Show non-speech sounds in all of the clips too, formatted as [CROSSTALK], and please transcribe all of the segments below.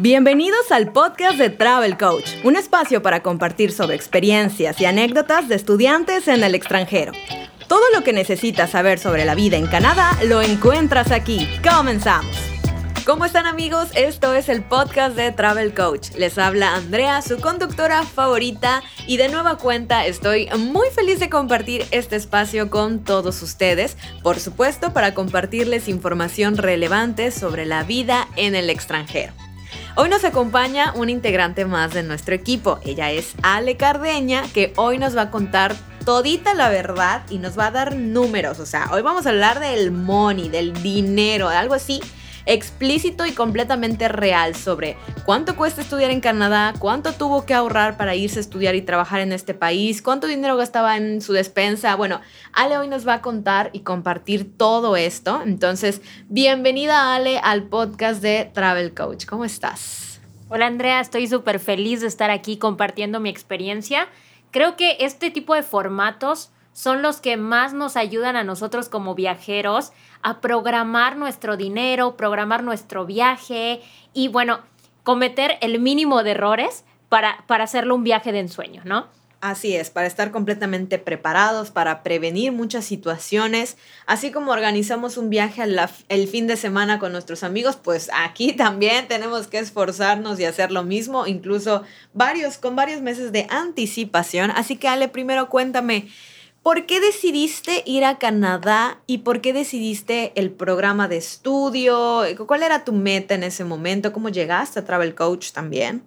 Bienvenidos al podcast de Travel Coach, un espacio para compartir sobre experiencias y anécdotas de estudiantes en el extranjero. Todo lo que necesitas saber sobre la vida en Canadá lo encuentras aquí. Comenzamos. ¿Cómo están amigos? Esto es el podcast de Travel Coach. Les habla Andrea, su conductora favorita, y de nueva cuenta estoy muy feliz de compartir este espacio con todos ustedes, por supuesto para compartirles información relevante sobre la vida en el extranjero. Hoy nos acompaña un integrante más de nuestro equipo. Ella es Ale Cardeña, que hoy nos va a contar todita la verdad y nos va a dar números. O sea, hoy vamos a hablar del money, del dinero, de algo así explícito y completamente real sobre cuánto cuesta estudiar en Canadá, cuánto tuvo que ahorrar para irse a estudiar y trabajar en este país, cuánto dinero gastaba en su despensa. Bueno, Ale hoy nos va a contar y compartir todo esto. Entonces, bienvenida Ale al podcast de Travel Coach. ¿Cómo estás? Hola Andrea, estoy súper feliz de estar aquí compartiendo mi experiencia. Creo que este tipo de formatos son los que más nos ayudan a nosotros como viajeros a programar nuestro dinero, programar nuestro viaje y bueno, cometer el mínimo de errores para, para hacerlo un viaje de ensueño, ¿no? Así es, para estar completamente preparados, para prevenir muchas situaciones, así como organizamos un viaje el fin de semana con nuestros amigos, pues aquí [LAUGHS] también tenemos que esforzarnos y hacer lo mismo, incluso varios, con varios meses de anticipación. Así que Ale, primero cuéntame, ¿Por qué decidiste ir a Canadá y por qué decidiste el programa de estudio? ¿Cuál era tu meta en ese momento? ¿Cómo llegaste a Travel Coach también?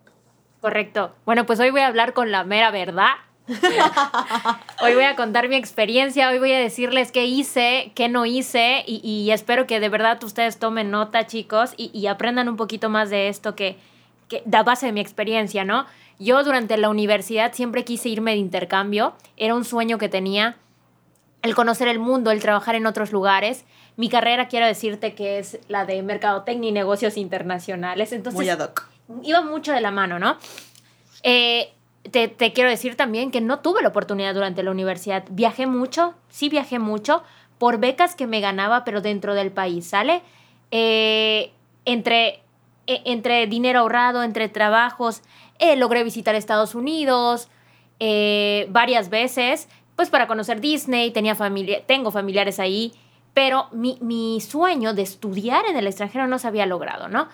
Correcto. Bueno, pues hoy voy a hablar con la mera verdad. [LAUGHS] hoy voy a contar mi experiencia, hoy voy a decirles qué hice, qué no hice y, espero que de verdad ustedes tomen nota, chicos, y, aprendan un poquito más de esto que, que da base de mi experiencia, ¿no? Yo durante la universidad siempre quise irme de intercambio, era un sueño que tenía, el conocer el mundo, el trabajar en otros lugares. Mi carrera, quiero decirte que es la de mercadotecnia y negocios internacionales. Entonces, Muy ad hoc. Iba mucho de la mano, ¿no? Eh, te, te, quiero decir también que no tuve la oportunidad durante la universidad. Viajé mucho, sí viajé mucho, por becas que me ganaba, pero dentro del país, ¿sale? Eh, entre, e, entre dinero ahorrado, entre trabajos, eh, logré visitar Estados Unidos eh, varias veces, pues para conocer Disney, tenía familia, tengo familiares ahí, pero mi, mi, sueño de estudiar en el extranjero no se había logrado, ¿no?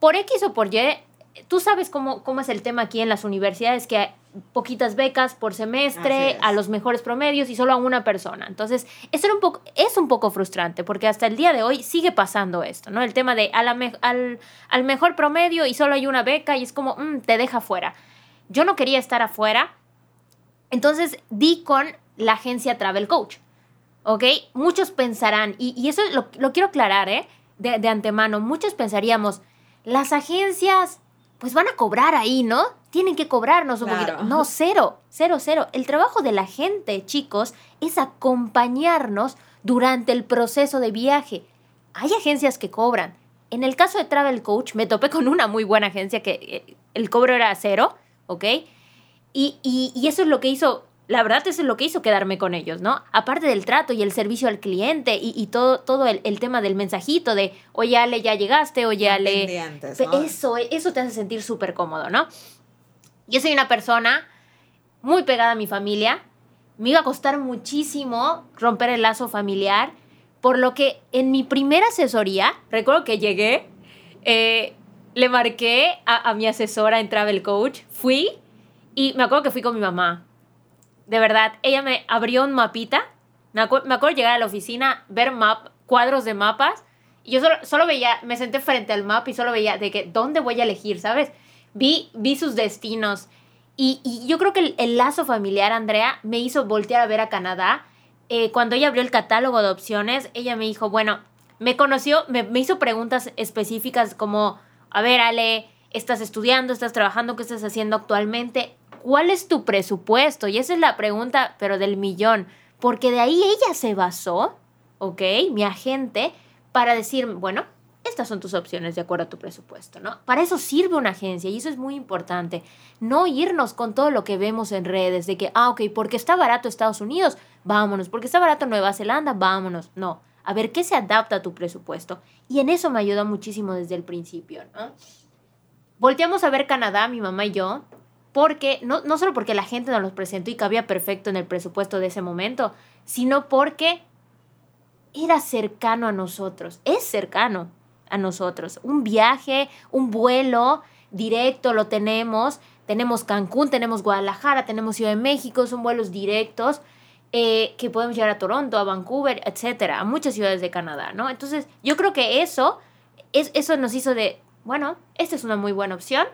Por X o por Y, tú sabes cómo, cómo es el tema aquí en las universidades, que poquitas becas por semestre, a los mejores promedios y solo a una persona. Entonces, eso era un poco, es un poco frustrante porque hasta el día de hoy sigue pasando esto, ¿no? El tema de a al, al, mejor promedio y solo hay una beca y es como, mm, te deja fuera. Yo no quería estar afuera, entonces di con la agencia Travel Coach, ¿ok? Muchos pensarán, y, eso lo, lo, quiero aclarar, ¿eh? De, de antemano, muchos pensaríamos, las agencias pues van a cobrar ahí, ¿no? Tienen que cobrarnos un poquito. No, cero, cero, cero. El trabajo de la gente, chicos, es acompañarnos durante el proceso de viaje. Hay agencias que cobran. En el caso de Travel Coach, me topé con una muy buena agencia que eh, el cobro era cero, ¿ok? Y, y, y eso es lo que hizo la verdad eso es lo que hizo quedarme con ellos, ¿no? Aparte del trato y el servicio al cliente y, todo, todo el, tema del mensajito de, oye Ale, ya llegaste, oye Ale... Eso, eso te hace sentir súper cómodo, ¿no? Yo soy una persona muy pegada a mi familia. Me iba a costar muchísimo romper el lazo familiar, por lo que en mi primera asesoría, recuerdo que llegué, eh, le marqué a, a mi asesora en Travel Coach, fui y me acuerdo que fui con mi mamá de verdad, ella me abrió un mapita. Me, acuerdo llegar a la oficina, ver map, cuadros de mapas. Y yo solo, veía, me senté frente al mapa y solo veía de que, ¿dónde voy a elegir? ¿Sabes? Vi, vi sus destinos. Y, yo creo que el, lazo familiar, Andrea, me hizo voltear a ver a Canadá. Eh, cuando ella abrió el catálogo de opciones, ella me dijo, bueno, me conoció, me, me hizo preguntas específicas como, a ver, Ale, ¿estás estudiando? ¿Estás trabajando? ¿Qué estás haciendo actualmente? ¿Cuál es tu presupuesto? Y esa es la pregunta, pero del millón, porque de ahí ella se basó, ¿ok? Mi agente, para decir, bueno, estas son tus opciones de acuerdo a tu presupuesto, ¿no? Para eso sirve una agencia y eso es muy importante. No irnos con todo lo que vemos en redes de que, ah, ok, porque está barato Estados Unidos, vámonos, porque está barato Nueva Zelanda, vámonos. No, a ver qué se adapta a tu presupuesto. Y en eso me ayuda muchísimo desde el principio, ¿no? volteamos a ver Canadá, mi mamá y yo, porque, no, no solo porque la gente nos los presentó y cabía perfecto en el presupuesto de ese momento, sino porque era cercano a nosotros, es cercano a nosotros. Un viaje, un vuelo directo lo tenemos, tenemos Cancún, tenemos Guadalajara, tenemos Ciudad de México, son vuelos directos. Eh, que podemos llegar a Toronto, a Vancouver, etcétera, a muchas ciudades de Canadá, ¿no? Entonces, yo creo que eso, es, eso nos hizo de, bueno, esta es una muy buena opción.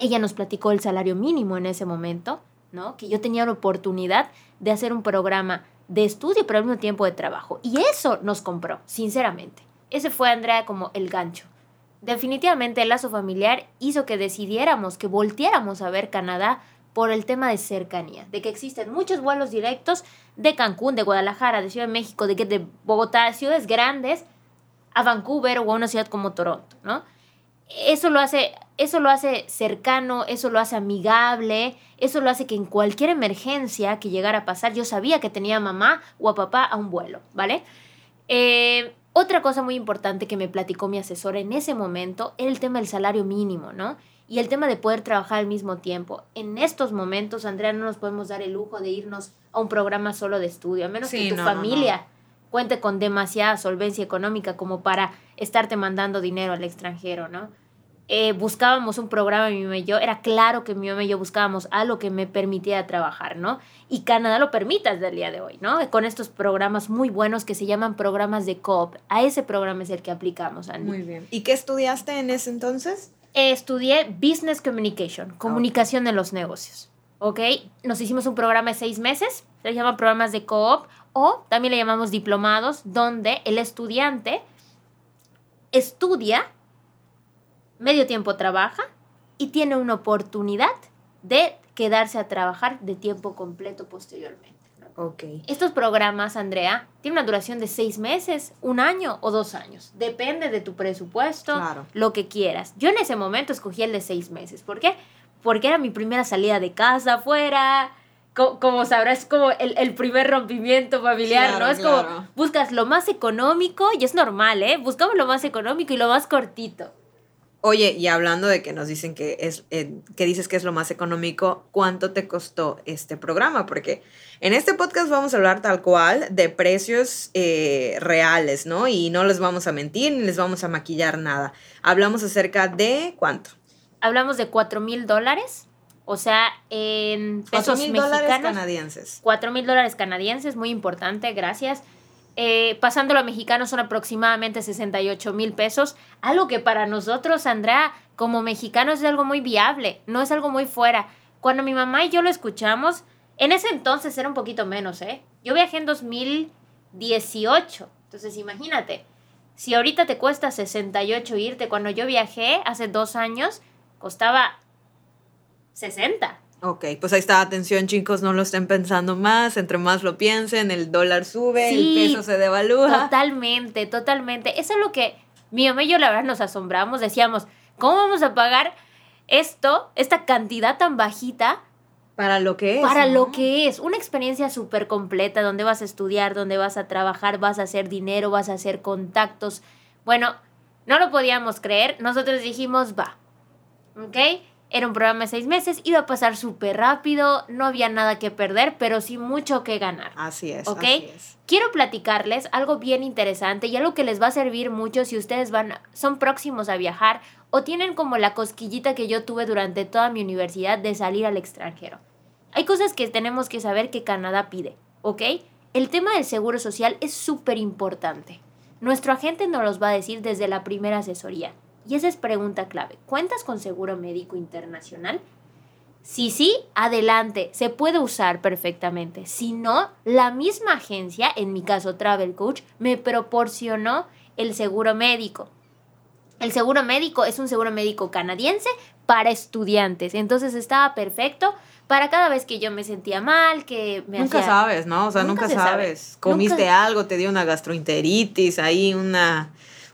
Ella nos platicó el salario mínimo en ese momento, ¿no? Que yo tenía la oportunidad de hacer un programa de estudio, pero al mismo tiempo de trabajo. Y eso nos compró, sinceramente. Ese fue, Andrea, como el gancho. Definitivamente el lazo familiar hizo que decidiéramos, que volteáramos a ver Canadá por el tema de cercanía, de que existen muchos vuelos directos de Cancún, de Guadalajara, de Ciudad de México, de, de Bogotá, ciudades grandes, a Vancouver o a una ciudad como Toronto, ¿no? Eso lo hace, eso lo hace cercano, eso lo hace amigable, eso lo hace que en cualquier emergencia que llegara a pasar, yo sabía que tenía a mamá o a papá a un vuelo, ¿vale? Eh, otra cosa muy importante que me platicó mi asesor en ese momento era el tema del salario mínimo, ¿no? y el tema de poder trabajar al mismo tiempo. En estos momentos, Andrea, no nos podemos dar el lujo de irnos a un programa solo de estudio, a menos que tu familia cuente con demasiada solvencia económica como para estarte mandando dinero al extranjero, ¿no? Eh, buscábamos un programa, mi mamá y yo, era claro que mi mamá y yo buscábamos algo que me permitiera trabajar, ¿no? Y Canadá lo permite desde el día de hoy, ¿no? Con estos programas muy buenos que se llaman programas de COOP. A ese programa es el que aplicamos, Andy. Muy bien. ¿Y qué estudiaste en ese entonces? estudié Business Communication, comunicación en los negocios. ¿Ok? Nos hicimos un programa de seis meses, se llama programas de co-op o también le llamamos diplomados, donde el estudiante estudia, medio tiempo trabaja y tiene una oportunidad de quedarse a trabajar de tiempo completo posteriormente. Estos programas, Andrea, tienen una duración de seis meses, un año o dos años. Depende de tu presupuesto, lo que quieras. Yo en ese momento escogí el de seis meses. ¿Por qué? Porque era mi primera salida de casa afuera. Como, sabrás, es como el, primer rompimiento familiar, ¿no? Es como buscas lo más económico y es normal, ¿eh? Buscamos lo más económico y lo más cortito. Oye, y hablando de que nos dicen que es, eh, que dices que es lo más económico, ¿cuánto te costó este programa? Porque en este podcast vamos a hablar tal cual de precios eh, reales, ¿no? Y no les vamos a mentir ni les vamos a maquillar nada. Hablamos acerca de cuánto. Hablamos de 4 mil dólares, o sea, en pesos mil dólares canadienses. 4 mil dólares canadienses, muy importante, gracias. Eh, pasándolo a mexicanos son aproximadamente 68 mil pesos, algo que para nosotros, Andrea, como mexicanos es algo muy viable, no es algo muy fuera. Cuando mi mamá y yo lo escuchamos, en ese entonces era un poquito menos, ¿eh? Yo viajé en 2018, entonces imagínate, si ahorita te cuesta 68 irte, cuando yo viajé hace dos años, costaba 60. Ok, pues ahí está, atención chicos, no lo estén pensando más, entre más lo piensen, el dólar sube, el peso se devalúa. Totalmente, totalmente. Eso es lo que mi mamá y yo la verdad nos asombramos, decíamos, ¿cómo vamos a pagar esto, esta cantidad tan bajita? Para lo que es. Para lo que es. Una experiencia súper completa donde vas a estudiar, donde vas a trabajar, vas a hacer dinero, vas a hacer contactos. Bueno, no lo podíamos creer. Nosotros dijimos, va. ¿Ok? Era un programa de seis meses, iba a pasar súper rápido, no había nada que perder, pero sí mucho que ganar. Así es. ¿Ok? Quiero platicarles algo bien interesante y algo que les va a servir mucho si ustedes van, son próximos a viajar o tienen como la cosquillita que yo tuve durante toda mi universidad de salir al extranjero. Hay cosas que tenemos que saber que Canadá pide, ¿ok? El tema del seguro social es súper importante. Nuestro agente nos los va a decir desde la primera asesoría. Y esa es pregunta clave. ¿Cuentas con seguro médico internacional? Si sí, adelante, se puede usar perfectamente. Si no, la misma agencia, en mi caso Travel Coach, me proporcionó el seguro médico. El seguro médico es un seguro médico canadiense para estudiantes. Entonces estaba perfecto para cada vez que yo me sentía mal, que me Nunca sabes, ¿no? O sea, nunca, sabes. Comiste algo, te dio una gastroenteritis, ahí una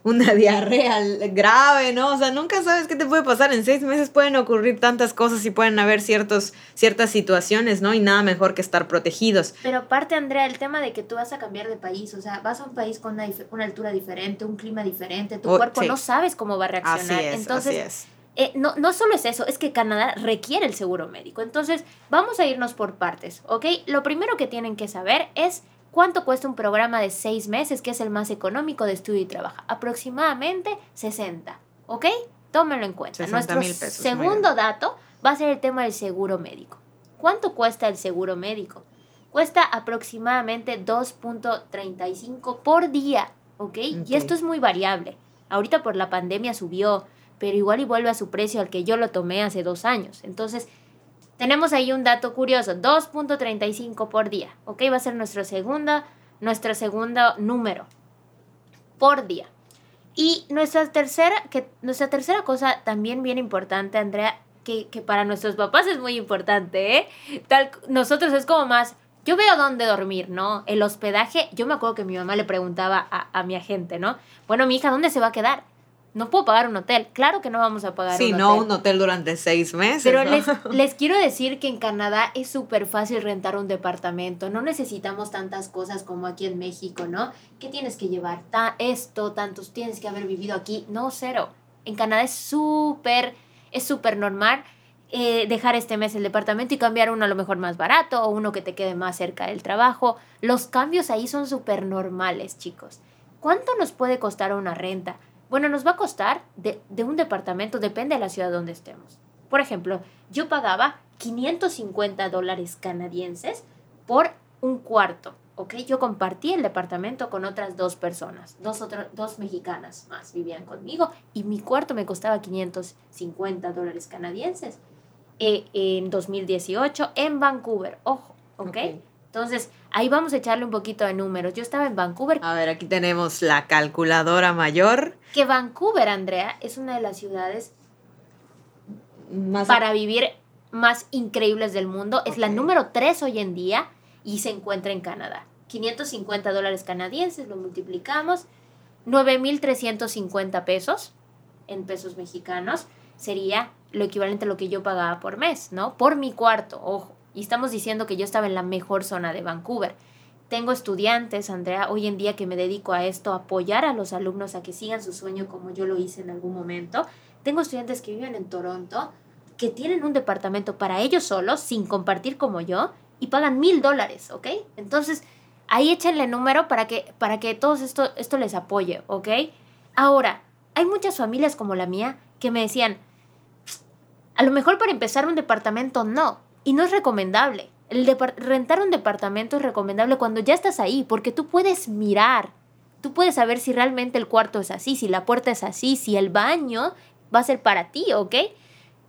una [LAUGHS] diarrea grave, ¿no? O sea, nunca sabes qué te puede pasar. En seis meses pueden ocurrir tantas cosas y pueden haber ciertos, ciertas situaciones, ¿no? Y nada mejor que estar protegidos. Pero aparte, Andrea, el tema de que tú vas a cambiar de país, o sea, vas a un país con una, altura diferente, un clima diferente, tu cuerpo no sabes cómo va a reaccionar. Entonces, eh, no, no solo es eso, es que Canadá requiere el seguro médico. Entonces, vamos a irnos por partes, ¿ok? Lo primero que tienen que saber es cuánto cuesta un programa de seis meses, que es el más económico de estudio y trabajo. Aproximadamente 60, ¿ok? Tómenlo en cuenta. Nuestro segundo dato va a ser el tema del seguro médico. ¿Cuánto cuesta el seguro médico? Cuesta aproximadamente 2.35 por día, ¿ok? Y esto es muy variable. Ahorita por la pandemia subió, pero igual y vuelve a su precio al que yo lo tomé hace dos años. Entonces, tenemos ahí un dato curioso, 2.35 por día, ¿ok? Va a ser nuestro segundo, nuestro segundo número por día. Y nuestra tercera, que, nuestra tercera cosa también bien importante, Andrea, que, que para nuestros papás es muy importante, ¿eh? Tal, nosotros es como más, yo veo dónde dormir, ¿no? El hospedaje, yo me acuerdo que mi mamá le preguntaba a, a mi agente, ¿no? Bueno, mi hija, ¿dónde se va a quedar? No puedo pagar un hotel. Claro que no vamos a pagar sí, un hotel. Sí, no un hotel durante seis meses. Pero les, [LAUGHS] les, quiero decir que en Canadá es súper fácil rentar un departamento. No necesitamos tantas cosas como aquí en México, ¿no? ¿Qué tienes que llevar? Ta esto, tantos, tienes que haber vivido aquí. No, cero. En Canadá es súper, es súper normal. Eh, dejar este mes el departamento y cambiar uno a lo mejor más barato o uno que te quede más cerca del trabajo. Los cambios ahí son súper normales, chicos. ¿Cuánto nos puede costar una renta? Bueno, nos va a costar de, un departamento, depende de la ciudad donde estemos. Por ejemplo, yo pagaba 550 dólares canadienses por un cuarto, ¿ok? Yo compartí el departamento con otras dos personas, dos, dos mexicanas más vivían conmigo y mi cuarto me costaba 550 dólares canadienses eh, en 2018 en Vancouver, ojo, ¿ok? Entonces, ahí vamos a echarle un poquito de números. Yo estaba en Vancouver. A ver, aquí tenemos la calculadora mayor. Que Vancouver, Andrea, es una de las ciudades más para vivir más increíbles del mundo. Es la número 3 hoy en día y se encuentra en Canadá. 550 dólares canadienses, lo multiplicamos. 9.350 pesos en pesos mexicanos sería lo equivalente a lo que yo pagaba por mes, ¿no? Por mi cuarto, ojo. Y estamos diciendo que yo estaba en la mejor zona de Vancouver. Tengo estudiantes, Andrea, hoy en día que me dedico a esto, apoyar a los alumnos a que sigan su sueño como yo lo hice en algún momento. Tengo estudiantes que viven en Toronto, que tienen un departamento para ellos solos, sin compartir como yo, y pagan mil dólares, ¿ok? Entonces, ahí échenle número para que, para que todo esto, esto les apoye, ¿ok? Ahora, hay muchas familias como la mía que me decían, a lo mejor para empezar un departamento no, y no es recomendable. El rentar un departamento es recomendable cuando ya estás ahí, porque tú puedes mirar, tú puedes saber si realmente el cuarto es así, si la puerta es así, si el baño va a ser para ti, ¿ok?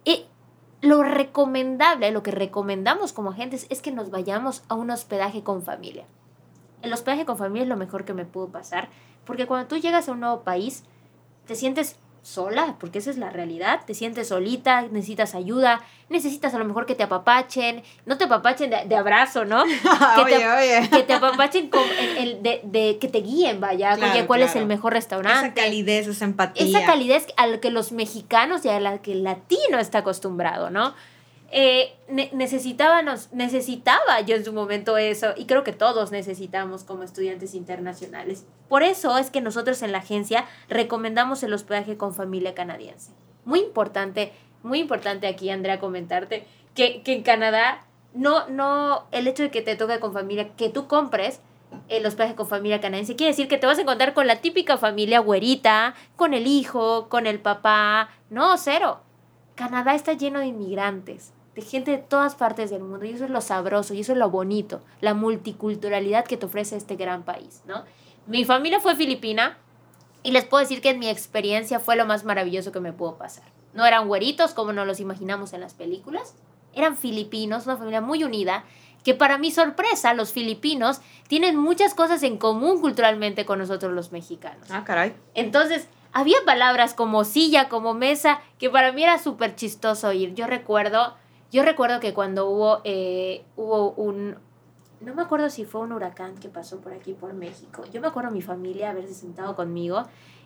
Y lo recomendable, lo que recomendamos como agentes es que nos vayamos a un hospedaje con familia. El hospedaje con familia es lo mejor que me pudo pasar, porque cuando tú llegas a un nuevo país, te sientes sola, porque esa es la realidad, te sientes solita, necesitas ayuda, necesitas a lo mejor que te apapachen, no te apapachen de, abrazo, ¿no? [LAUGHS] que, oye, te, oye. que te apapachen con el, de, de, que te guíen, vaya, oye, cuál es el mejor restaurante. Esa calidez, esa empatía. Esa calidez a la que los mexicanos y a la que el latino está acostumbrado, ¿no? Eh, necesitábamos, necesitaba yo en su momento eso y creo que todos necesitamos como estudiantes internacionales. Por eso es que nosotros en la agencia recomendamos el hospedaje con familia canadiense. Muy importante, muy importante aquí, Andrea, comentarte que, que en Canadá no, no, el hecho de que te toque con familia, que tú compres el hospedaje con familia canadiense, quiere decir que te vas a encontrar con la típica familia güerita, con el hijo, con el papá. No, cero. Canadá está lleno de inmigrantes de gente de todas partes del mundo y eso es lo sabroso y eso es lo bonito, la multiculturalidad que te ofrece este gran país, ¿no? Mi familia fue filipina y les puedo decir que en mi experiencia fue lo más maravilloso que me pudo pasar. No eran güeritos como nos los imaginamos en las películas, eran filipinos, una familia muy unida, que para mi sorpresa los filipinos tienen muchas cosas en común culturalmente con nosotros los mexicanos. Ah, caray. Entonces, había palabras como silla, como mesa, que para mí era súper chistoso oír. Yo recuerdo yo recuerdo que cuando hubo, eh, hubo un, no me acuerdo si fue un huracán que pasó por aquí, por México. Yo me acuerdo mi familia haberse sentado conmigo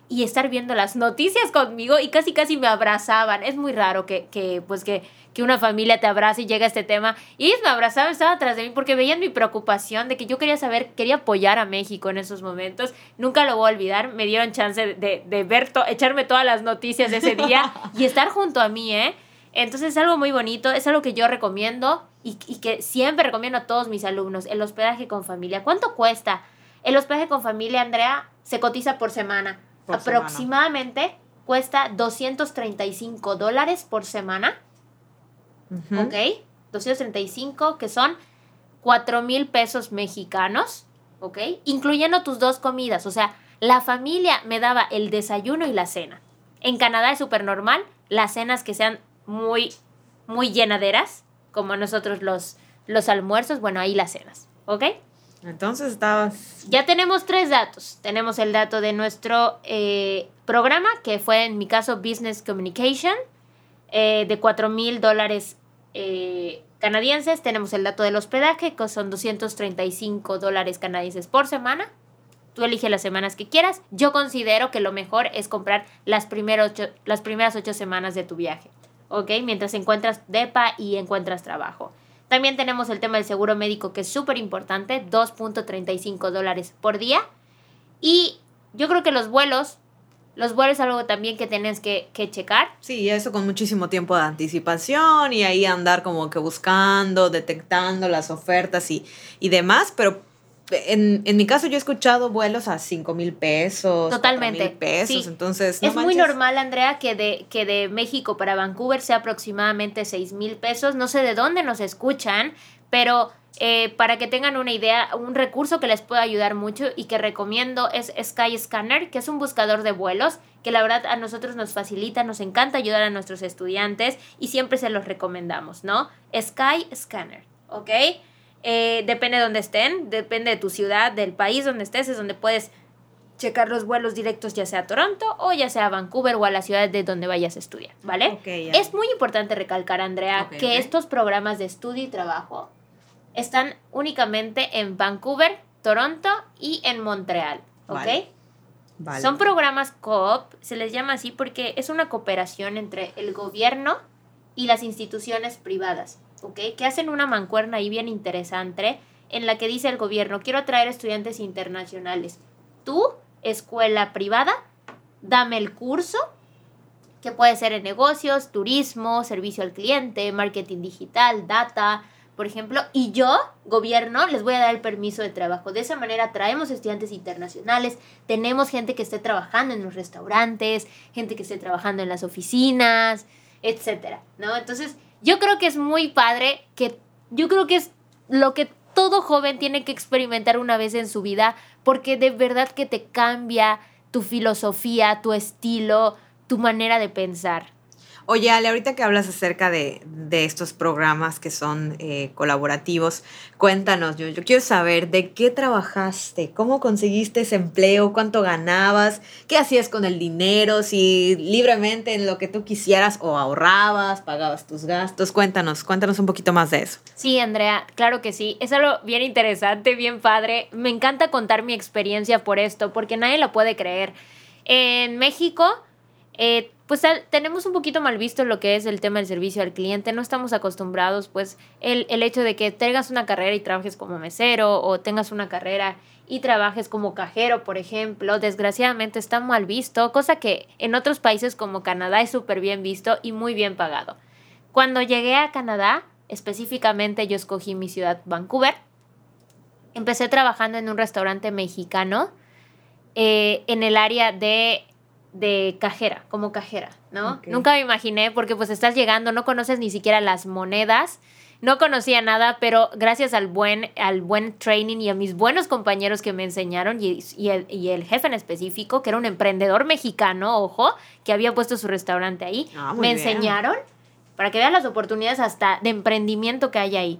y estar viendo las noticias conmigo y casi casi me abrazaban. Es muy raro que, que pues que, que una familia te abrace y llega este tema. Y ellos me abrazaban, estaban atrás de mí porque veían mi preocupación de que yo quería saber, quería apoyar a México en esos momentos. Nunca lo voy a olvidar. Me dieron chance de, de ver, echarme todas las noticias de ese día [LAUGHS] y estar junto a mí, ¿eh? Entonces es algo muy bonito, es algo que yo recomiendo y, y que siempre recomiendo a todos mis alumnos, el hospedaje con familia. ¿Cuánto cuesta? El hospedaje con familia, Andrea, se cotiza por semana. Aproximadamente cuesta 235 dólares por semana. ¿Ok? 235, que son 4 mil pesos mexicanos. ¿Ok? Incluyendo tus dos comidas. O sea, la familia me daba el desayuno y la cena. En Canadá es súper normal las cenas que sean muy, muy llenaderas, como nosotros los, los almuerzos, bueno, ahí las cenas. ¿Ok? Entonces estabas... Ya tenemos tres datos. Tenemos el dato de nuestro eh, programa, que fue en mi caso Business Communication, eh, de 4 mil dólares eh, canadienses. Tenemos el dato del hospedaje, que son 235 dólares canadienses por semana. Tú eliges las semanas que quieras. Yo considero que lo mejor es comprar las, las primeras ocho semanas de tu viaje. ¿Ok? Mientras encuentras DEPA y encuentras trabajo. También tenemos el tema del seguro médico que es súper importante, 2.35 dólares por día. Y yo creo que los vuelos, los vuelos es algo también que tienes que, que checar. Sí, eso con muchísimo tiempo de anticipación y ahí andar como que buscando, detectando las ofertas y, y demás, pero en, en, mi caso yo he escuchado vuelos a 5 mil pesos. Totalmente. Mil pesos, entonces... es muy normal, Andrea, que de, que de México para Vancouver sea aproximadamente 6 mil pesos. No sé de dónde nos escuchan, pero eh, para que tengan una idea, un recurso que les puede ayudar mucho y que recomiendo es Sky Scanner, que es un buscador de vuelos que la verdad a nosotros nos facilita, nos encanta ayudar a nuestros estudiantes y siempre se los recomendamos, ¿no? Sky Scanner, ¿ok? Eh, depende de dónde estén, depende de tu ciudad, del país donde estés, es donde puedes checar los vuelos directos ya sea a Toronto o ya sea a Vancouver o a la ciudad de donde vayas a estudiar, ¿vale? es muy importante recalcar, Andrea, que estos programas de estudio y trabajo están únicamente en Vancouver, Toronto y en Montreal, ¿ok? Son programas COOP, se les llama así porque es una cooperación entre el gobierno y las instituciones privadas. Que hacen una mancuerna ahí bien interesante en la que dice el gobierno, quiero atraer estudiantes internacionales. Tú, escuela privada, dame el curso, que puede ser en negocios, turismo, servicio al cliente, marketing digital, data, por ejemplo, y yo, gobierno, les voy a dar el permiso de trabajo. De esa manera traemos estudiantes internacionales, tenemos gente que esté trabajando en los restaurantes, gente que esté trabajando en las oficinas, etcétera, ¿no? Entonces, yo creo que es muy padre, que yo creo que es lo que todo joven tiene que experimentar una vez en su vida, porque de verdad que te cambia tu filosofía, tu estilo, tu manera de pensar. Oye, Ale, ahorita que hablas acerca de, estos programas que son eh, colaborativos, cuéntanos, yo, yo quiero saber de qué trabajaste, cómo conseguiste ese empleo, cuánto ganabas, qué hacías con el dinero, si libremente en lo que tú quisieras o ahorrabas, pagabas tus gastos. Cuéntanos, cuéntanos un poquito más de eso. Sí, Andrea, claro que sí. Es algo bien interesante, bien padre. Me encanta contar mi experiencia por esto, porque nadie lo puede creer. En México, eh, pues tenemos un poquito mal visto lo que es el tema del servicio al cliente, no estamos acostumbrados, pues el, el hecho de que tengas una carrera y trabajes como mesero o tengas una carrera y trabajes como cajero, por ejemplo, desgraciadamente está mal visto, cosa que en otros países como Canadá es súper bien visto y muy bien pagado. Cuando llegué a Canadá, específicamente yo escogí mi ciudad Vancouver, empecé trabajando en un restaurante mexicano eh, en el área de de cajera, como cajera, ¿no? Nunca me imaginé porque pues estás llegando, no conoces ni siquiera las monedas, no conocía nada, pero gracias al buen, al buen training y a mis buenos compañeros que me enseñaron y, el, jefe en específico, que era un emprendedor mexicano, ojo, que había puesto su restaurante ahí, ah, me enseñaron para que vean las oportunidades hasta de emprendimiento que hay ahí,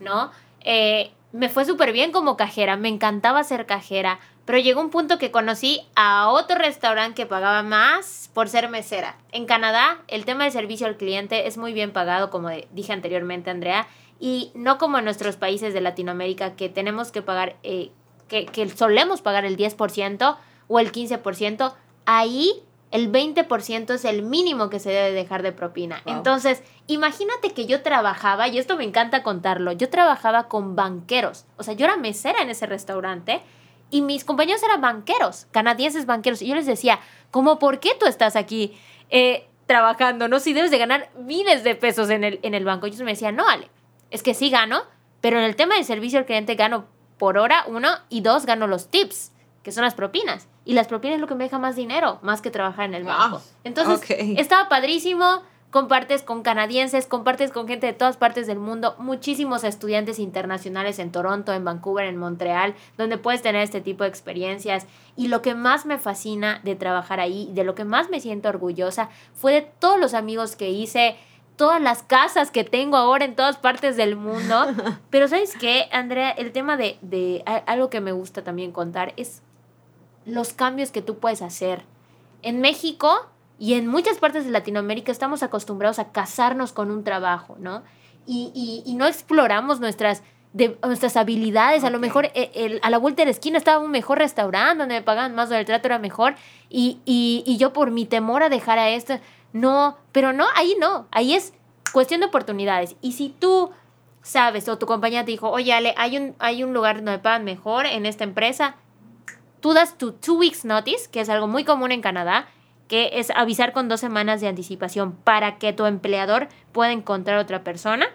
¿no? Eh, me fue súper bien como cajera, me encantaba ser cajera, pero llegó un punto que conocí a otro restaurante que pagaba más por ser mesera. En Canadá, el tema de servicio al cliente es muy bien pagado, como dije anteriormente, Andrea, y no como en nuestros países de Latinoamérica que tenemos que pagar, eh, que, que solemos pagar el 10% o el 15%. ahí el 20% es el mínimo que se debe dejar de propina. Wow. Entonces, imagínate que yo trabajaba, y esto me encanta contarlo, yo trabajaba con banqueros. O sea, yo era mesera en ese restaurante y mis compañeros eran banqueros, canadienses banqueros. Y yo les decía, ¿cómo por qué tú estás aquí eh, trabajando? No, si debes de ganar miles de pesos en el, en el banco. Y ellos me decían, no, Ale, es que sí gano, pero en el tema del servicio al cliente gano por hora, uno, y dos, gano los tips, que son las propinas. Y las propinas es lo que me deja más dinero, más que trabajar en el banco. Entonces, Ok. estaba padrísimo. Compartes con canadienses, compartes con gente de todas partes del mundo, muchísimos estudiantes internacionales en Toronto, en Vancouver, en Montreal, donde puedes tener este tipo de experiencias. Y lo que más me fascina de trabajar ahí, de lo que más me siento orgullosa, fue de todos los amigos que hice, todas las casas que tengo ahora en todas partes del mundo. [LAUGHS] Pero ¿sabes qué, Andrea? El tema de, de a- algo que me gusta también contar es los cambios que tú puedes hacer. En México y en muchas partes de Latinoamérica estamos acostumbrados a casarnos con un trabajo, ¿no? Y, y- y no exploramos nuestras, de, nuestras habilidades. A lo mejor eh, el- a la vuelta de la esquina estaba un mejor restaurante donde me pagaban más, donde el trato era mejor. Y, y- y yo por mi temor a dejar a esto, no, pero no, ahí no. Ahí es cuestión de oportunidades. Y si tú sabes o tu compañía te dijo, oye, Ale, hay un, hay un lugar donde me pagan mejor en esta empresa, tú das tu two weeks notice, que es algo muy común en Canadá, que es avisar con dos semanas de anticipación para que tu empleador pueda encontrar otra persona.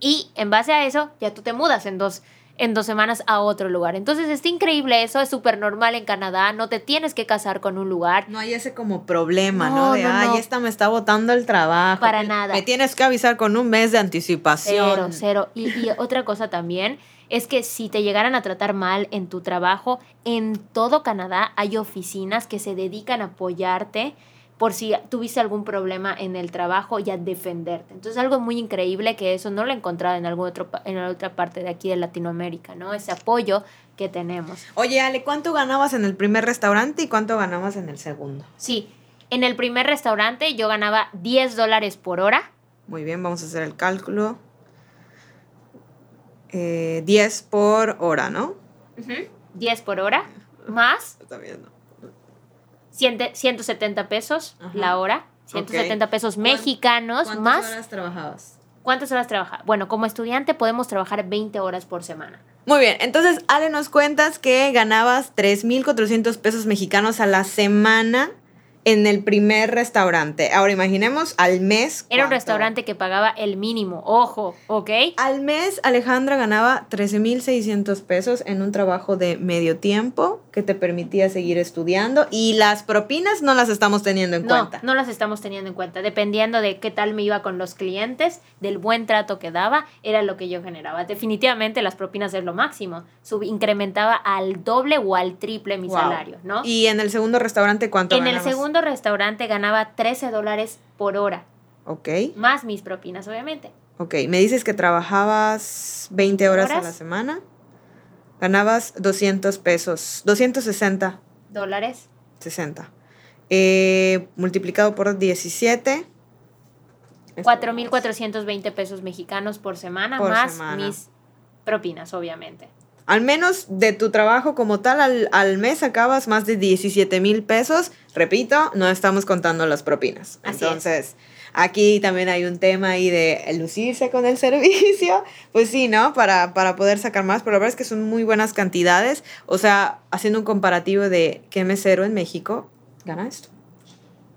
Y en base a eso, ya tú te mudas en dos, en dos semanas a otro lugar. Entonces está increíble eso, es súper normal en Canadá, no te tienes que casar con un lugar. No hay ese como problema, ¿no? No, De, no, ay, no. esta me está botando el trabajo. Para nada. Me tienes que avisar con un mes de anticipación. Cero, cero. Y, y [LAUGHS] otra cosa también es que si te llegaran a tratar mal en tu trabajo, en todo Canadá hay oficinas que se dedican a apoyarte por si tuviste algún problema en el trabajo y a defenderte. Entonces algo muy increíble que eso no lo he encontrado en otro pa- en otra parte de aquí de Latinoamérica, ¿no? Ese apoyo que tenemos. Oye, Ale, ¿cuánto ganabas en el primer restaurante y cuánto ganabas en el segundo? Sí, en el primer restaurante yo ganaba 10 dólares por hora. Muy bien, vamos a hacer el cálculo. Eh, 10 por hora, ¿no? Ujú, 10 por hora. Más Está bien, ¿no? Ciente- 170 pesos Ajá. la hora, 170 pesos mexicanos ¿Cuántas más. horas trabajabas? ¿Cuántas horas trabaja? Bueno, como estudiante podemos trabajar 20 horas por semana. Muy bien, entonces Ale nos cuentas que ganabas 3.400 pesos mexicanos a la semana en el primer restaurante. Ahora imaginemos al mes. Era un restaurante que pagaba el mínimo, ojo, ¿ok? Al mes Alejandra ganaba 13.600 pesos en un trabajo de medio tiempo que te permitía seguir estudiando y las propinas no las estamos teniendo en No, cuenta. no las estamos teniendo en cuenta. Dependiendo de qué tal me iba con los clientes, del buen trato que daba, era lo que yo generaba. Definitivamente las propinas es lo máximo. Sub incrementaba al doble o al triple mi Wow. salario, ¿no? Y en el segundo restaurante cuánto en el ganabas? Segundo restaurante ganaba 13 dólares por hora, Ok, más mis propinas, obviamente. ok. Me dices que trabajabas 20 horas, a la semana. Ganabas 200 pesos, 260, Dólares. 60. Eh, multiplicado por 17. 4.420 pesos mexicanos por semana, Por más semana. mis propinas, obviamente. Al menos de tu trabajo como tal, al, al mes acabas más de 17 mil pesos. Repito, no estamos contando las propinas. Así Entonces, aquí también hay un tema ahí de lucirse con el [LAUGHS] servicio. Pues sí, ¿no? Para, para poder sacar más. Pero la verdad es que son muy buenas cantidades. O sea, haciendo un comparativo de qué mesero en México gana esto.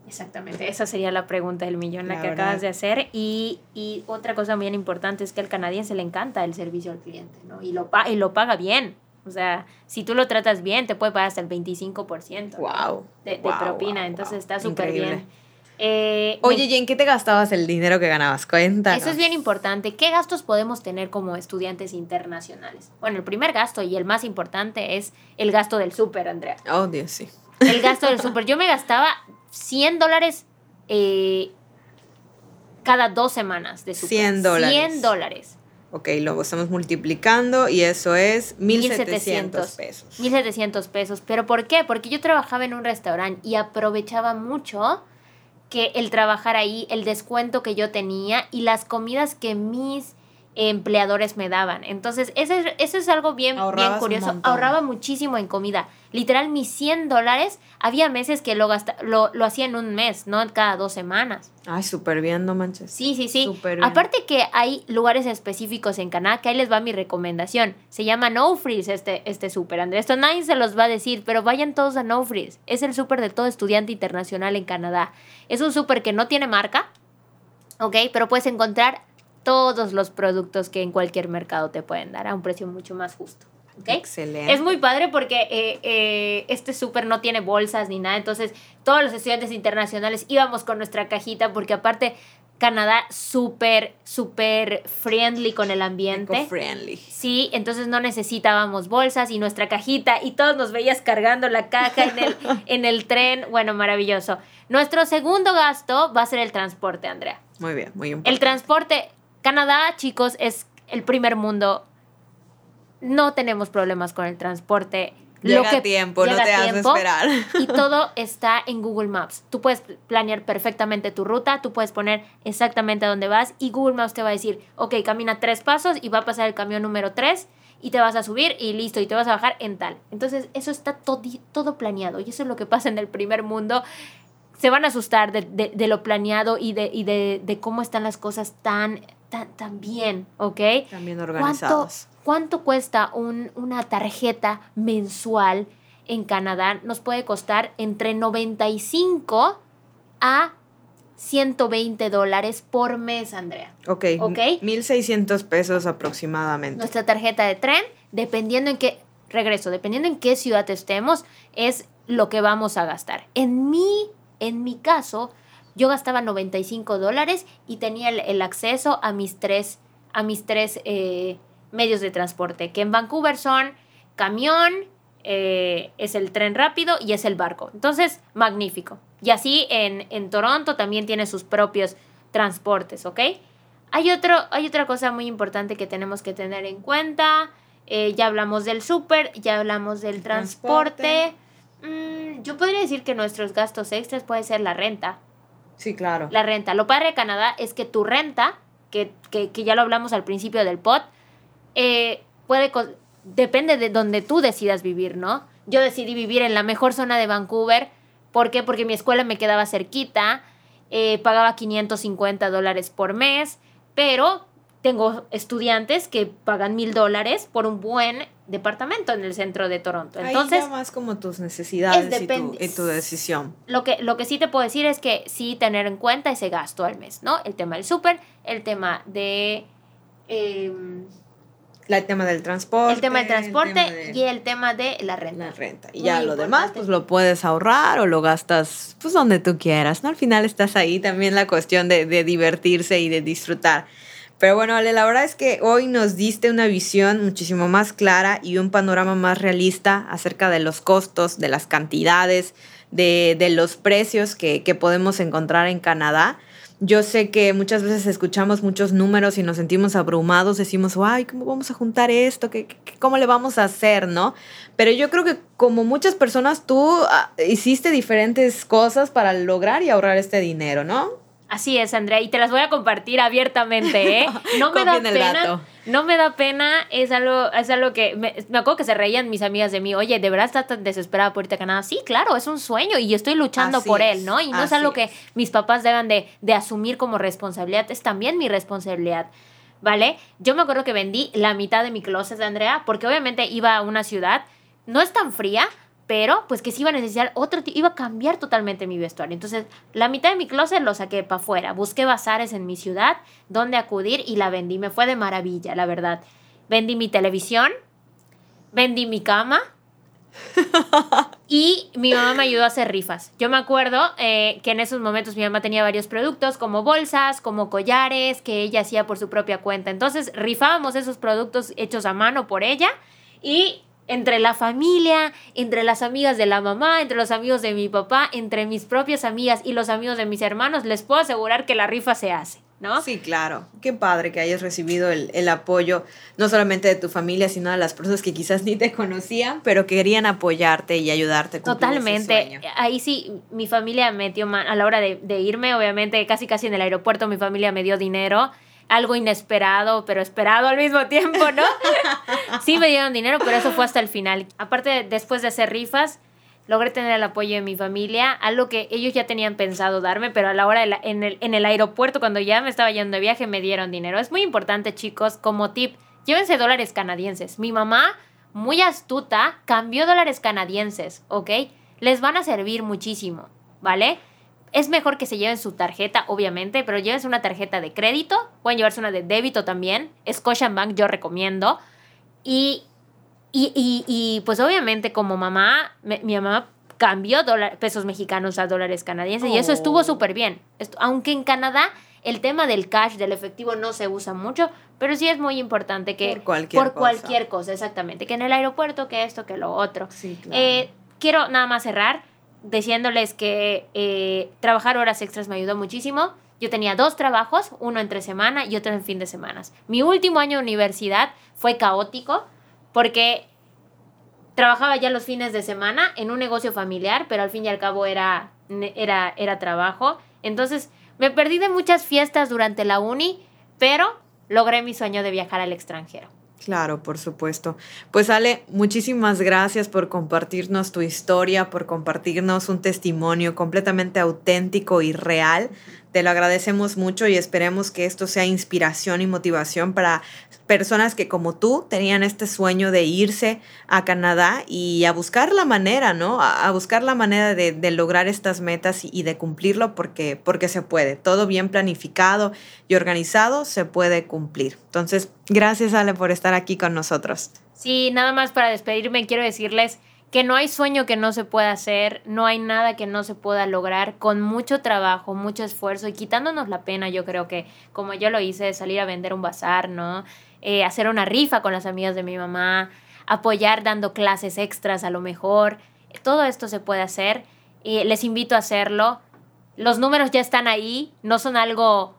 Exactamente, esa sería la pregunta del millón, la, La que verdad. acabas de hacer. Y, y otra cosa bien importante es que al canadiense le encanta el servicio al cliente, ¿no? Y lo, pa- y lo paga bien. O sea, si tú lo tratas bien, te puede pagar hasta el 25% ¿no? Wow. de, de Wow, propina. wow, Entonces está súper bien. Eh, Oye, ¿y en qué te gastabas el dinero que ganabas? Cuéntanos. Eso es bien importante. ¿Qué gastos podemos tener como estudiantes internacionales? Bueno, el primer gasto y el más importante es el gasto del súper, Andrea. Oh, Dios, sí. El gasto del súper. Yo me gastaba 100 dólares eh, cada dos semanas de súper. 100 dólares. 100 dólares. Ok, luego estamos multiplicando y eso es 1700 pesos. 1700 pesos. ¿Pero por qué? Porque yo trabajaba en un restaurante y aprovechaba mucho que el trabajar ahí, el descuento que yo tenía y las comidas que mis empleadores me daban. Entonces, ese, eso es algo bien, bien curioso. Ahorraba muchísimo en comida. Literal, mis 100 dólares, había meses que lo, gasta, lo, lo hacía en un mes, no cada dos semanas. Ay, súper bien, no manches. Sí, sí, sí. Aparte que hay lugares específicos en Canadá, que ahí les va mi recomendación. Se llama No Freeze este, este súper, Andrés. Esto nadie se los va a decir, pero vayan todos a No Freeze. Es el súper de todo estudiante internacional en Canadá. Es un súper que no tiene marca, ¿ok? Pero puedes encontrar todos los productos que en cualquier mercado te pueden dar a un precio mucho más justo. Excelente. Es muy padre porque eh, eh, este súper no tiene bolsas ni nada, entonces todos los estudiantes internacionales íbamos con nuestra cajita porque aparte Canadá súper, súper friendly con el ambiente. friendly. Sí, entonces no necesitábamos bolsas y nuestra cajita y todos nos veías cargando la caja en el, [LAUGHS] en el tren. Bueno, maravilloso. Nuestro segundo gasto va a ser el transporte, Andrea. Muy bien, muy importante. El transporte, Canadá, chicos, es el primer mundo. No tenemos problemas con el transporte. Llega a tiempo, no te hagas esperar. Y [LAUGHS] todo está en Google Maps. Tú puedes planear perfectamente tu ruta, tú puedes poner exactamente a dónde vas y Google Maps te va a decir, ok, camina tres pasos y va a pasar el camión número tres y te vas a subir y listo, y te vas a bajar en tal. Entonces, eso está todo, todo planeado y eso es lo que pasa en el primer mundo se van a asustar de, lo planeado y, de, de, de, cómo están las cosas tan, tan, bien, ¿ok? También organizadas. ¿Cuánto, cuesta un, una tarjeta mensual en Canadá? Nos puede costar entre 95 a 120 dólares por mes, Andrea. Ok. Ok. 1.600 pesos aproximadamente. Nuestra tarjeta de tren, dependiendo en qué, regreso, dependiendo en qué ciudad estemos, es lo que vamos a gastar. En mi en mi caso, yo gastaba 95 dólares y tenía el, acceso a mis tres, a mis tres eh, medios de transporte, que en Vancouver son camión, eh, es el tren rápido y es el barco. Entonces, magnífico. Y así en, en Toronto también tiene sus propios transportes, ¿ok? Hay, otro, hay otra cosa muy importante que tenemos que tener en cuenta. Eh, ya hablamos del súper, ya hablamos del transporte. Mm, yo podría decir que nuestros gastos extras puede ser la renta. Sí, claro. La renta. Lo padre de Canadá es que tu renta, que, ya lo hablamos al principio del pod, eh, puede depende de donde tú decidas vivir, ¿no? Yo decidí vivir en la mejor zona de Vancouver. ¿Por qué? Porque mi escuela me quedaba cerquita, eh, pagaba 550 dólares por mes, pero tengo estudiantes que pagan mil dólares por un buen departamento en el centro de Toronto. Entonces, Ahí más como tus necesidades y, tu, decisión. Lo que, lo que sí te puedo decir es que sí tener en cuenta ese gasto al mes, ¿no? El tema del súper, el tema de... Em, el tema del transporte. El tema del transporte y el tema de la renta. La renta. Y ya lo demás, pues lo puedes ahorrar o lo gastas, pues donde tú quieras, ¿no? Al final estás ahí también la cuestión de, de divertirse y de disfrutar. Pero bueno, Ale, la verdad es que hoy nos diste una visión muchísimo más clara y un panorama más realista acerca de los costos, de las cantidades, de, de los precios que, que podemos encontrar en Canadá. Yo sé que muchas veces escuchamos muchos números y nos sentimos abrumados, decimos, ay, ¿cómo vamos a juntar esto? ¿Qué, cómo le vamos a hacer? ¿No? Pero yo creo que como muchas personas, tú ah, hiciste diferentes cosas para lograr y ahorrar este dinero, ¿no? Así es, Andrea, y te las voy a compartir abiertamente, ¿eh? [LAUGHS] No me da pena. No me da pena, es algo, es algo que me, acuerdo que se reían mis amigas de mí, oye, ¿de verdad estás tan desesperada por irte a Canadá? Sí, claro, es un sueño y estoy luchando por él, ¿no? Y no es algo que mis papás deban de, de asumir como responsabilidad, es también mi responsabilidad. ¿Vale? Yo me acuerdo que vendí la mitad de mi closet, Andrea, porque obviamente iba a una ciudad, no es tan fría, pero pues que sí iba a necesitar otro iba a cambiar totalmente mi vestuario. Entonces, la mitad de mi closet lo saqué para afuera. Busqué bazares en mi ciudad donde acudir y la vendí. Me fue de maravilla, la verdad. Vendí mi televisión, vendí mi cama [LAUGHS] y mi mamá me ayudó a hacer rifas. Yo me acuerdo eh, que en esos momentos mi mamá tenía varios productos como bolsas, como collares que ella hacía por su propia cuenta. Entonces, rifábamos esos productos hechos a mano por ella y entre la familia, entre las amigas de la mamá, entre los amigos de mi papá, entre mis propias amigas y los amigos de mis hermanos, les puedo asegurar que la rifa se hace. ¿No? Sí, claro. Qué padre que hayas recibido el, apoyo, no solamente de tu familia, sino de las personas que quizás ni te conocían, pero querían apoyarte y ayudarte. Totalmente. Ahí sí, mi familia metió a la hora de, de irme, obviamente, casi casi en el aeropuerto, mi familia me dio dinero algo inesperado, pero esperado al mismo tiempo, ¿no? [LAUGHS] sí me dieron dinero, pero eso fue hasta el final. Aparte, después de hacer rifas, logré tener el apoyo de mi familia, algo que ellos ya tenían pensado darme, pero a la hora de en, el, en el aeropuerto, cuando ya me estaba yendo de viaje, me dieron dinero. Es muy importante, chicos, como tip, llévense dólares canadienses. Mi mamá, muy astuta, cambió dólares canadienses, ¿ok? Les van a servir muchísimo, ¿vale? Es mejor que se lleven su tarjeta, obviamente, pero llévense una tarjeta de crédito, pueden llevarse una de débito también. Scotiabank yo recomiendo. Y, y, y, pues obviamente como mamá, mi mamá cambió pesos mexicanos a dólares canadienses y eso estuvo oh. súper bien. aunque en Canadá el tema del cash, del efectivo no se usa mucho, pero sí es muy importante que por cualquier, por cualquier cosa. exactamente, que en el aeropuerto, que esto, que lo otro. Eh, quiero nada más cerrar diciéndoles que eh, trabajar horas extras me ayudó muchísimo. Yo tenía dos trabajos, uno entre semana y otro en fin de semana. Mi último año de universidad fue caótico porque trabajaba ya los fines de semana en un negocio familiar, pero al fin y al cabo era, era, era trabajo. Entonces me perdí de muchas fiestas durante la uni, pero logré mi sueño de viajar al extranjero. Claro, por supuesto. Pues Ale, muchísimas gracias por compartirnos tu historia, por compartirnos un testimonio completamente auténtico y real te lo agradecemos mucho y esperemos que esto sea inspiración y motivación para personas que como tú tenían este sueño de irse a Canadá y a buscar la manera, ¿no? A, buscar la manera de, lograr estas metas y, de cumplirlo porque, porque se puede. Todo bien planificado y organizado se puede cumplir. Entonces, gracias Ale por estar aquí con nosotros. Sí, nada más para despedirme, quiero decirles que no hay sueño que no se pueda hacer, no hay nada que no se pueda lograr con mucho trabajo, mucho esfuerzo y quitándonos la pena, yo creo que como yo lo hice, salir a vender un bazar, ¿no? Eh, hacer una rifa con las amigas de mi mamá, apoyar dando clases extras a lo mejor, todo esto se puede hacer y les invito a hacerlo. Los números ya están ahí, no son algo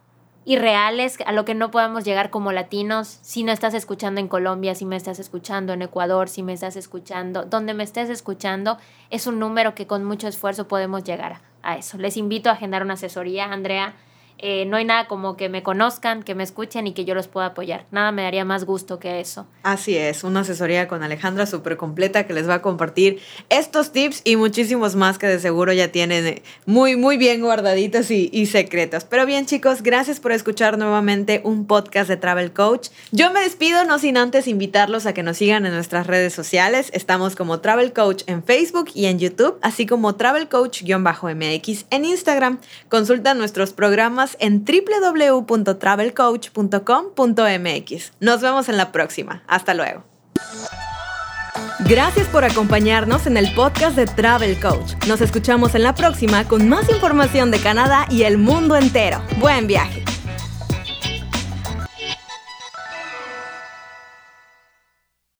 irreales a lo que no podemos llegar como latinos. Si no estás escuchando en Colombia, si me estás escuchando en Ecuador, si me estás escuchando, donde me estés escuchando, es un número que con mucho esfuerzo podemos llegar a, eso. Les invito a agendar una asesoría, Andrea. Eh, no hay nada como que me conozcan, que me escuchen y que yo los pueda apoyar. Nada me daría más gusto que eso. Así es, una asesoría con Alejandra súper completa que les va a compartir estos tips y muchísimos más que de seguro ya tienen eh, muy, muy bien guardaditos y, secretos. Pero bien chicos, gracias por escuchar nuevamente un podcast de Travel Coach. Yo me despido no sin antes invitarlos a que nos sigan en nuestras redes sociales. Estamos como Travel Coach en Facebook y en YouTube, así como Travel Coach-MX en Instagram. Consulta nuestros programas en www.travelcoach.com.mx. Nos vemos en la próxima. Hasta luego. Gracias por acompañarnos en el podcast de Travel Coach. Nos escuchamos en la próxima con más información de Canadá y el mundo entero. Buen viaje.